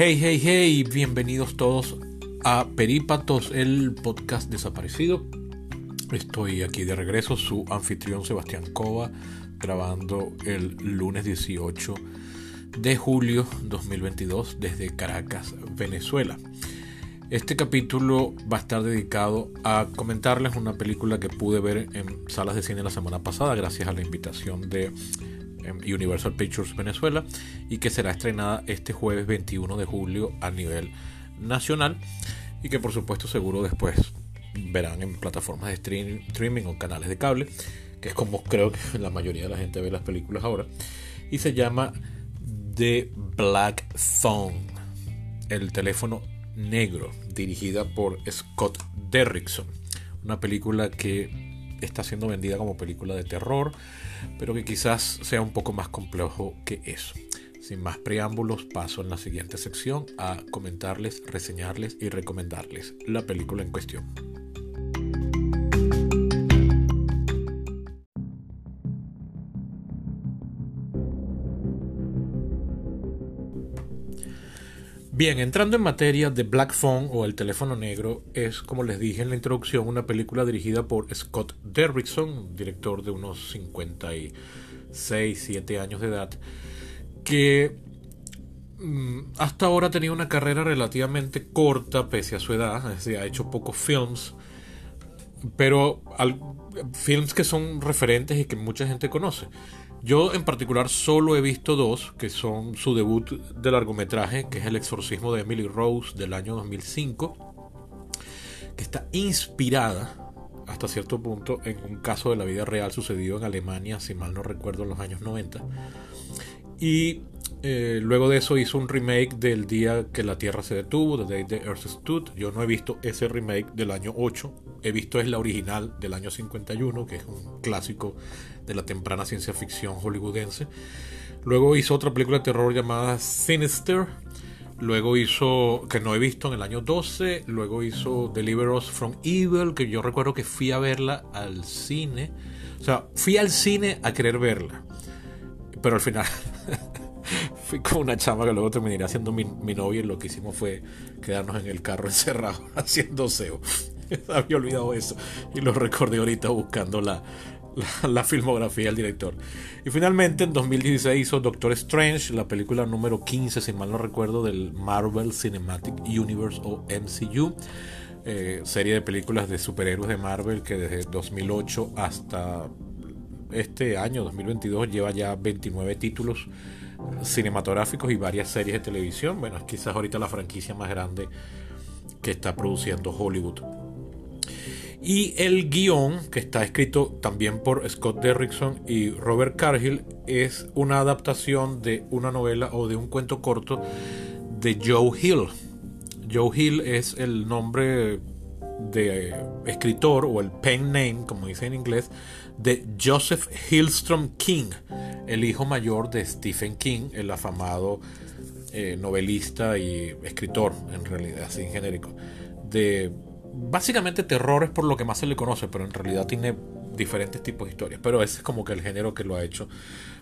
Hey, hey, hey, bienvenidos todos a Perípatos, el podcast desaparecido. Estoy aquí de regreso, su anfitrión Sebastián Cova, grabando el lunes 18 de julio 2022 desde Caracas, Venezuela. Este capítulo va a estar dedicado a comentarles una película que pude ver en salas de cine la semana pasada gracias a la invitación de Universal Pictures Venezuela y que será estrenada este jueves 21 de julio a nivel nacional y que por supuesto seguro después verán en plataformas de streaming o canales de cable, que es como creo que la mayoría de la gente ve las películas ahora, y se llama The Black Phone, el teléfono negro, dirigida por Scott Derrickson, una película que está siendo vendida como película de terror, pero que quizás sea un poco más complejo que eso. Sin más preámbulos, paso en la siguiente sección a comentarles, reseñarles y recomendarles la película en cuestión. Bien, entrando en materia, de Black Phone o El teléfono negro es, como les dije en la introducción, una película dirigida por Scott Derrickson, director de unos 56, 7 años de edad, que mm, hasta ahora tenido una carrera relativamente corta pese a su edad, es decir, ha hecho pocos films, pero films que son referentes y que mucha gente conoce. Yo en particular solo he visto dos, que son su debut de largometraje, que es El exorcismo de Emily Rose del año 2005, que está inspirada hasta cierto punto en un caso de la vida real sucedido en Alemania, si mal no recuerdo, en los años 90. Y eh, luego de eso hizo un remake del día que la Tierra se detuvo, The Day the Earth Stood. Yo no he visto ese remake del año 8. He visto es la original del año 51, que es un clásico de la temprana ciencia ficción hollywoodense. Luego hizo otra película de terror llamada Sinister. Luego hizo, que no he visto en el año 12. Luego hizo Deliver Us from Evil, que yo recuerdo que fui a verla al cine. O sea, fui al cine a querer verla. Pero al final fui con una chama que luego terminé haciendo mi, mi novia y lo que hicimos fue quedarnos en el carro encerrado haciendo SEO. Había olvidado eso y lo recordé ahorita buscando la, la, filmografía del director. Y finalmente en 2016 hizo Doctor Strange, la película número 15, si mal no recuerdo, del Marvel Cinematic Universe o MCU. Eh, serie de películas de superhéroes de Marvel que desde 2008 hasta este año 2022 lleva ya 29 títulos cinematográficos y varias series de televisión. Bueno, es quizás ahorita la franquicia más grande que está produciendo Hollywood. Y el guion, que está escrito también por Scott Derrickson y Robert Cargill, es una adaptación de una novela o de un cuento corto de Joe Hill. Joe Hill es el nombre de escritor o el pen name, como dice en inglés, de Joseph Hillstrom King, el hijo mayor de Stephen King, el afamado eh, novelista y escritor, en realidad, así en genérico, de básicamente terror es por lo que más se le conoce, pero en realidad tiene diferentes tipos de historias. Pero ese es como que el género que lo ha hecho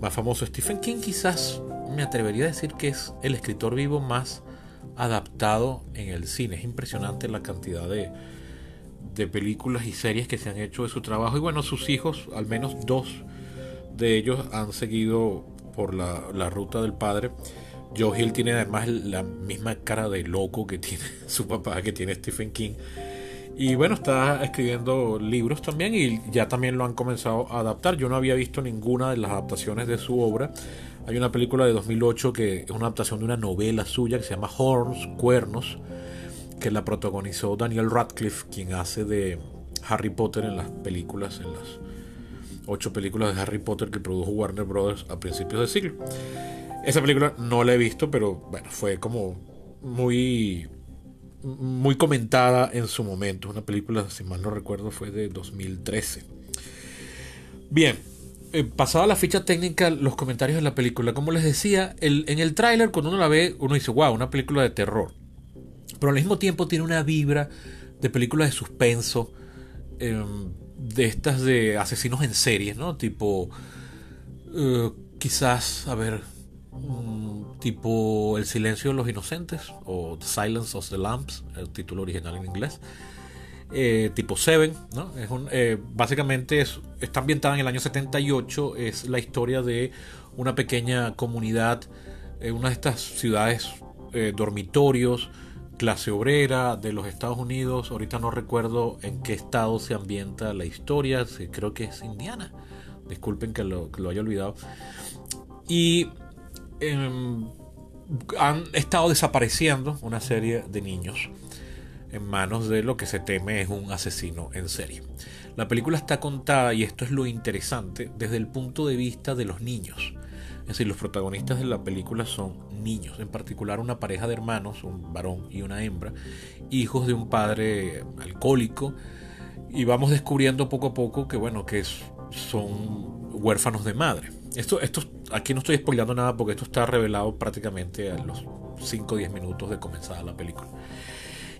más famoso. Stephen King quizás me atrevería a decir que es el escritor vivo más adaptado en el cine. Es impresionante la cantidad de, de películas y series que se han hecho de su trabajo. Y bueno, sus hijos, al menos dos de ellos, han seguido por la, la ruta del padre. Joe Hill tiene además la misma cara de loco que tiene su papá, que tiene Stephen King. Y bueno, está escribiendo libros también y ya también lo han comenzado a adaptar. Yo no había visto ninguna de las adaptaciones de su obra. Hay una película de 2008 que es una adaptación de una novela suya que se llama Horns, Cuernos, que la protagonizó Daniel Radcliffe, quien hace de Harry Potter en las películas, en las ocho películas de Harry Potter que produjo Warner Brothers a principios del siglo. Esa película no la he visto, pero bueno, fue como muy muy comentada en su momento. Una película, si mal no recuerdo, fue de 2013. Bien, eh, pasada la ficha técnica, los comentarios de la película. Como les decía, en el tráiler, cuando uno la ve, uno dice, wow, una película de terror. Pero al mismo tiempo tiene una vibra de película de suspenso, em, de estas de asesinos en series, ¿no? Tipo, eh, quizás, a ver, mm, tipo El silencio de los inocentes o The Silence of the Lambs, el título original en inglés. Eh, tipo Seven, ¿no? Es un, eh, básicamente es, está ambientada en el año 78, es la historia de una pequeña comunidad, en una de estas ciudades dormitorios, clase obrera de los Estados Unidos, ahorita no recuerdo en qué estado se ambienta la historia, creo que es Indiana, disculpen que lo, haya olvidado, y em, han estado desapareciendo una serie de niños en manos de lo que se teme es un asesino en serie. La película está contada, y esto es lo interesante, desde el punto de vista de los niños. Es decir, los protagonistas de la película son niños, en particular una pareja de hermanos, un varón y una hembra, hijos de un padre alcohólico, y vamos descubriendo poco a poco que, bueno, que son huérfanos de madre. Esto, esto, aquí no estoy spoilando nada porque esto está revelado prácticamente a los 5 o 10 minutos de comenzar la película.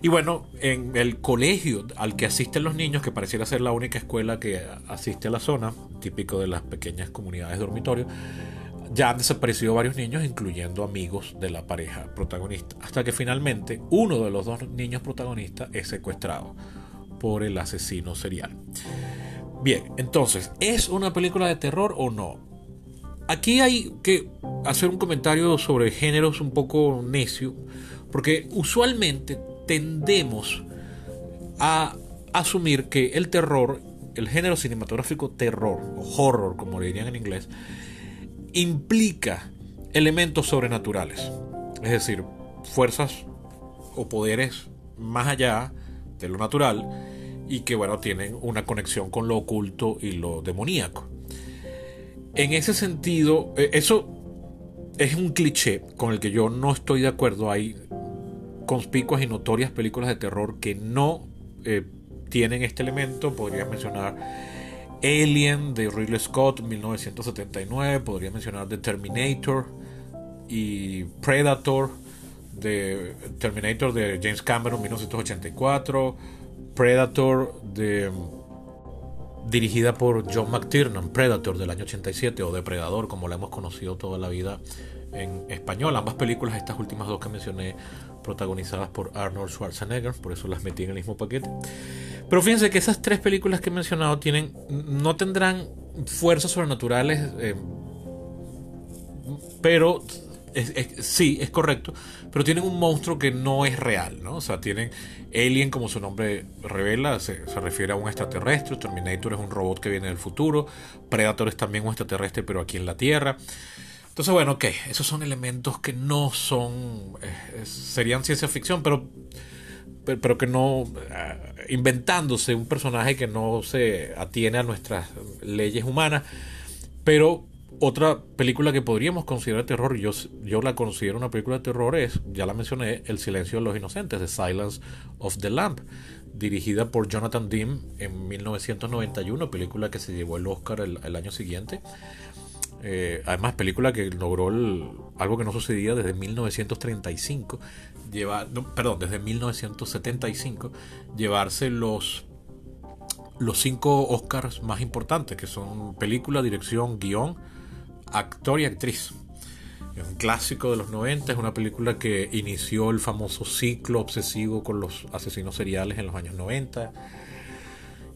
Y bueno, en el colegio al que asisten los niños, que pareciera ser la única escuela que asiste a la zona, típico de las pequeñas comunidades de dormitorio, ya han desaparecido varios niños, incluyendo amigos de la pareja protagonista, hasta que finalmente uno de los dos niños protagonistas es secuestrado por el asesino serial. Bien, entonces, ¿es una película de terror o no? Aquí hay que hacer un comentario sobre géneros un poco necio, porque usualmente tendemos a asumir que el terror, el género cinematográfico terror, o horror como le dirían en inglés, implica elementos sobrenaturales, es decir, fuerzas o poderes más allá de lo natural y que bueno, tienen una conexión con lo oculto y lo demoníaco. En ese sentido, eh, eso es un cliché con el que yo no estoy de acuerdo. Hay conspicuas y notorias películas de terror que no eh, tienen este elemento. Podría mencionar Alien de Ridley Scott 1979, podría mencionar The Terminator y Predator de Terminator de James Cameron 1984, Predator de dirigida por John McTiernan, Predator del año 87 o Depredador como la hemos conocido toda la vida en español. Ambas películas, estas últimas dos que mencioné, protagonizadas por Arnold Schwarzenegger, por eso las metí en el mismo paquete. Pero fíjense que esas tres películas que he mencionado tienen, no tendrán fuerzas sobrenaturales, eh, pero sí, es correcto, pero tienen un monstruo que no es real, ¿no? O sea, tienen Alien, como su nombre revela, se, se, refiere a un extraterrestre, Terminator es un robot que viene del futuro, Predator es también un extraterrestre, pero aquí en la Tierra. Entonces, bueno, ok, esos son elementos que no son, eh, serían ciencia ficción, pero, pero, que no, eh, inventándose un personaje que no se atiene a nuestras leyes humanas. Pero otra película que podríamos considerar terror, yo, yo la considero una película de terror, es, ya la mencioné, El silencio de los inocentes, The Silence of the Lamp, dirigida por Jonathan Dean en 1991, película que se llevó el Oscar el año siguiente. Eh, además, película que logró algo que no sucedía desde 1935, lleva, perdón, desde 1975, llevarse los, los cinco Oscars más importantes, que son película, dirección, guion, actor y actriz. Es un clásico de los 90, es una película que inició el famoso ciclo obsesivo con los asesinos seriales en los años 90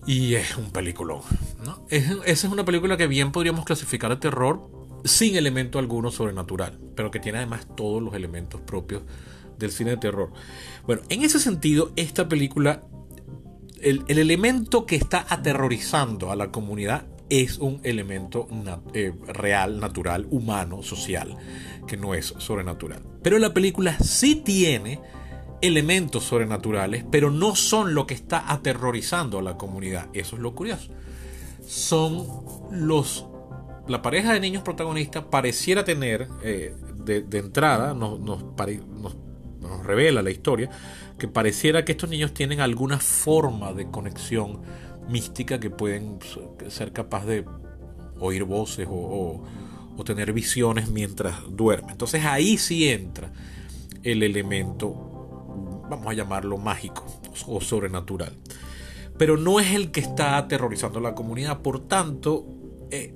y es un peliculón. ¿no? esa es una película que bien podríamos clasificar de terror sin elemento alguno sobrenatural, pero que tiene además todos los elementos propios del cine de terror. Bueno, en ese sentido, esta película, el, elemento que está aterrorizando a la comunidad es un elemento eh, real, natural, humano, social, que no es sobrenatural. Pero la película sí tiene elementos sobrenaturales, pero no son lo que está aterrorizando a la comunidad. Eso es lo curioso. Son los... La pareja de niños protagonistas pareciera tener, eh, de, entrada, nos, nos, revela la historia, que pareciera que estos niños tienen alguna forma de conexión mística que pueden ser capaz de oír voces o, o tener visiones mientras duermen. Entonces ahí sí entra el elemento vamos a llamarlo mágico o sobrenatural. Pero no es el que está aterrorizando a la comunidad, por tanto, eh,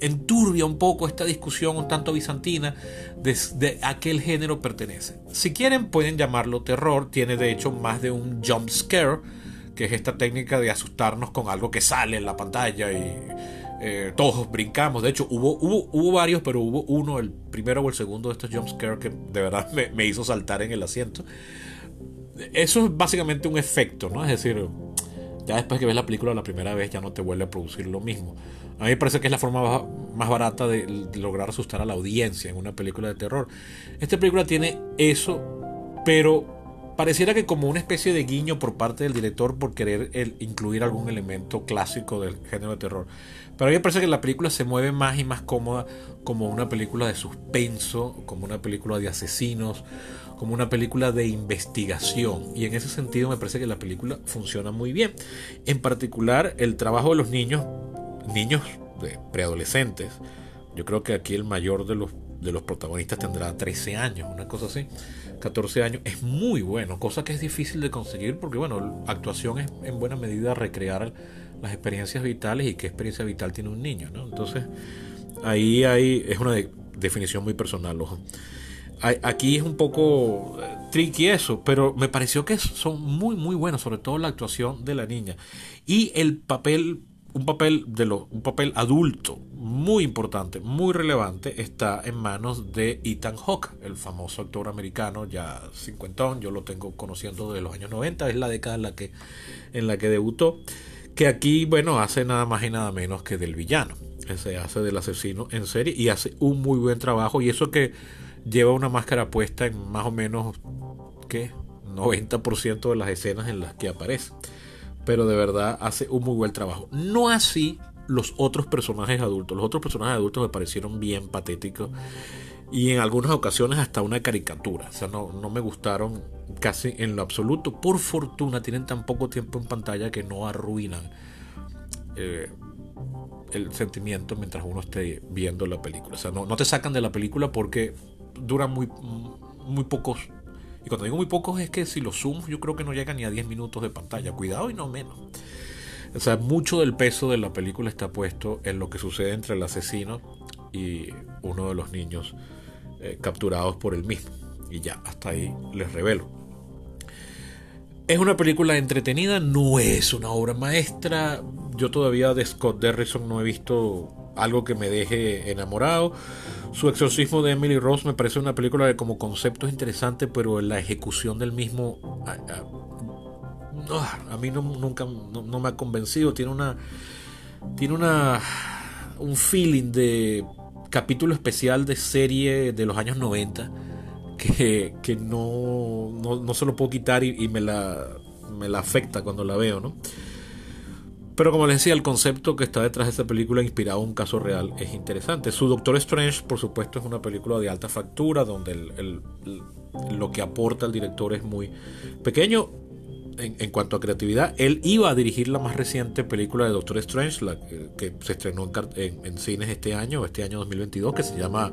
enturbia un poco esta discusión un tanto bizantina de, a qué género pertenece. Si quieren pueden llamarlo terror, tiene de hecho más de un jump scare, que es esta técnica de asustarnos con algo que sale en la pantalla y eh, todos brincamos. De hecho, hubo, hubo, hubo, varios, pero hubo uno, el primero o el segundo de estos jump scare que de verdad me, me hizo saltar en el asiento. Eso es básicamente un efecto, ¿no? Es decir, ya después que ves la película la primera vez ya no te vuelve a producir lo mismo. A mí me parece que es la forma más barata de, lograr asustar a la audiencia en una película de terror. Esta película tiene eso, pero pareciera que como una especie de guiño por parte del director por querer incluir algún elemento clásico del género de terror. Pero a mí me parece que la película se mueve más y más cómoda como una película de suspenso, como una película de asesinos, como una película de investigación. Y en ese sentido me parece que la película funciona muy bien. En particular el trabajo de los niños, niños preadolescentes. Yo creo que aquí el mayor de los, de los protagonistas tendrá 13 años, una cosa así. 14 años, es muy bueno, cosa que es difícil de conseguir porque, bueno, actuación es en buena medida recrear las experiencias vitales y qué experiencia vital tiene un niño, ¿no? Entonces, ahí hay, es una definición muy personal, ojo. Aquí es un poco eh, tricky eso, pero me pareció que son muy, muy buenos, sobre todo la actuación de la niña. Y el papel, un papel, de lo, un papel adulto muy importante, muy relevante, está en manos de Ethan Hawke, el famoso actor americano, ya cincuentón, yo lo tengo conociendo de los años 90, es la década en la que, en la que debutó que aquí, bueno, hace nada más y nada menos que del villano. Se hace del asesino en serie y hace un muy buen trabajo. Y eso que lleva una máscara puesta en más o menos, ¿qué? 90% de las escenas en las que aparece. Pero de verdad hace un muy buen trabajo. No así los otros personajes adultos. Los otros personajes adultos me parecieron bien patéticos y en algunas ocasiones hasta una caricatura. O sea, no, no me gustaron casi en lo absoluto. Por fortuna tienen tan poco tiempo en pantalla que no arruinan eh, el sentimiento mientras uno esté viendo la película. O sea, no, no te sacan de la película porque duran muy, muy pocos. Y cuando digo muy pocos es que si los zoom yo creo que no llegan ni a 10 minutos de pantalla. Cuidado y no menos. O sea, mucho del peso de la película está puesto en lo que sucede entre el asesino y uno de los niños eh, capturados por el mismo. Y ya, hasta ahí les revelo. Es una película entretenida, no es una obra maestra. Yo todavía de Scott Derrickson no he visto algo que me deje enamorado. Su exorcismo de Emily Rose me parece una película que como concepto es interesante, pero la ejecución del mismo a, mí no, nunca no, me ha convencido. Tiene una tiene una un feeling de capítulo especial de serie de los años 90 que, que no, no, se lo puedo quitar y, me, la, me la afecta cuando la veo, ¿no? Pero como les decía, el concepto que está detrás de esta película, inspirado en un caso real, es interesante. Su Doctor Strange, por supuesto, es una película de alta factura, donde el, lo que aporta el director es muy pequeño en, cuanto a creatividad. Él iba a dirigir la más reciente película de Doctor Strange, la que, se estrenó en, cines este año, este año 2022, que se llama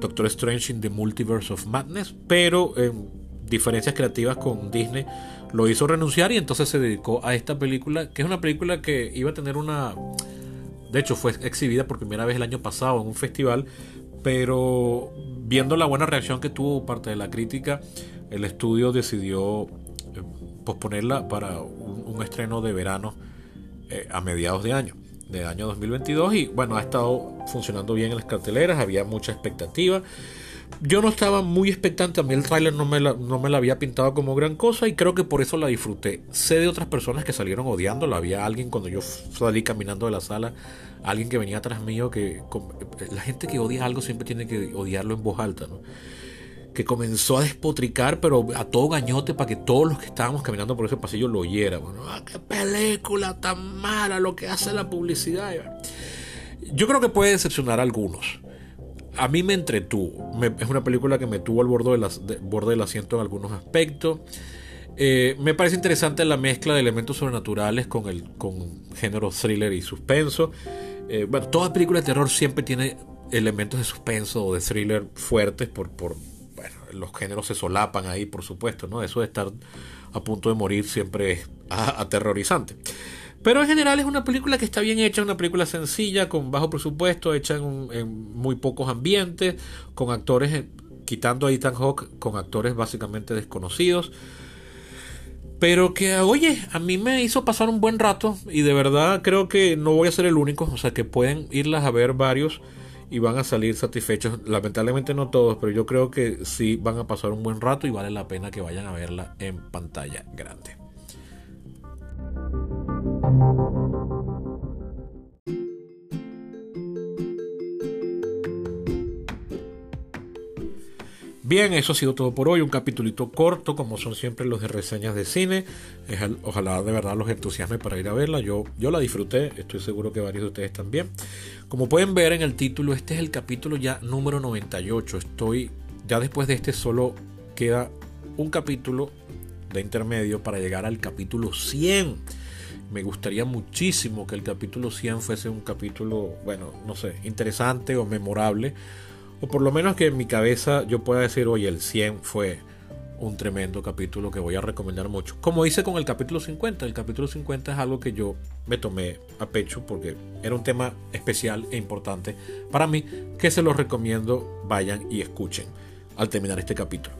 Doctor Strange in the Multiverse of Madness, pero en diferencias creativas con Disney lo hizo renunciar y entonces se dedicó a esta película, que es una película que iba a tener una... De hecho, fue exhibida por primera vez el año pasado en un festival, pero viendo la buena reacción que tuvo parte de la crítica, el estudio decidió posponerla para un, estreno de verano eh, a mediados de año, de año 2022. Y bueno, ha estado funcionando bien en las carteleras, había mucha expectativa. Yo no estaba muy expectante, a mí el tráiler no, me la, no me la había pintado como gran cosa y creo que por eso la disfruté. Sé de otras personas que salieron odiándola, había alguien cuando yo salí caminando de la sala, alguien que venía atrás mío, que la gente que odia algo siempre tiene que odiarlo en voz alta, ¿no? que comenzó a despotricar, pero a todo gañote para que todos los que estábamos caminando por ese pasillo lo oyeran. Ah, ¡Qué película tan mala lo que hace la publicidad! Yo creo que puede decepcionar a algunos. A mí me entretuvo. es una película que me tuvo al borde, borde del asiento en algunos aspectos. Eh, me parece interesante la mezcla de elementos sobrenaturales con el con género thriller y suspenso. Eh, bueno, toda película de terror siempre tiene elementos de suspenso o de thriller fuertes por, por, los géneros se solapan ahí, por supuesto, ¿no? Eso de estar a punto de morir siempre es aterrorizante. Pero en general es una película que está bien hecha, una película sencilla, con bajo presupuesto, hecha en, muy pocos ambientes, con actores, quitando a Ethan Hawke, con actores básicamente desconocidos. Pero que, oye, a mí me hizo pasar un buen rato y de verdad creo que no voy a ser el único, o sea que pueden irlas a ver varios y van a salir satisfechos. Lamentablemente no todos, pero yo creo que sí van a pasar un buen rato y vale la pena que vayan a verla en pantalla grande. Bien, eso ha sido todo por hoy. Un capítulito corto, como son siempre los de reseñas de cine. Ojalá de verdad los entusiasme para ir a verla. Yo, yo la disfruté, estoy seguro que varios de ustedes también. Como pueden ver en el título, este es el capítulo ya número 98. Estoy, ya después de este solo queda un capítulo de intermedio para llegar al capítulo 100. Me gustaría muchísimo que el capítulo 100 fuese un capítulo, bueno, no sé, interesante o memorable o por lo menos que en mi cabeza yo pueda decir, oye, el 100 fue un tremendo capítulo que voy a recomendar mucho. Como hice con el capítulo 50. El capítulo 50 es algo que yo me tomé a pecho porque era un tema especial e importante para mí que se los recomiendo vayan y escuchen al terminar este capítulo.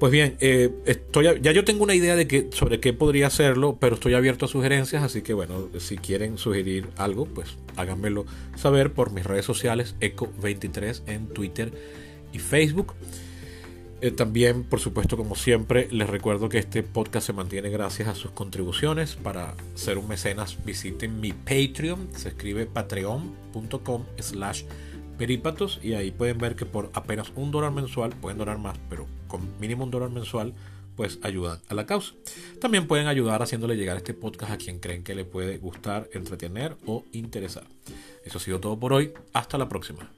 Pues bien, eh, estoy, ya yo tengo una idea de que, sobre qué podría hacerlo, pero estoy abierto a sugerencias, así que bueno, si quieren sugerir algo, pues háganmelo saber por mis redes sociales, Eco23 en Twitter y Facebook. Eh, también, por supuesto, como siempre, les recuerdo que este podcast se mantiene gracias a sus contribuciones. Para ser un mecenas, visiten mi Patreon, se escribe patreon.com slash Perípatos y ahí pueden ver que por apenas un dólar mensual, pueden donar más, pero con mínimo un dólar mensual, pues ayudan a la causa. También pueden ayudar haciéndole llegar este podcast a quien creen que le puede gustar, entretener o interesar. Eso ha sido todo por hoy. Hasta la próxima.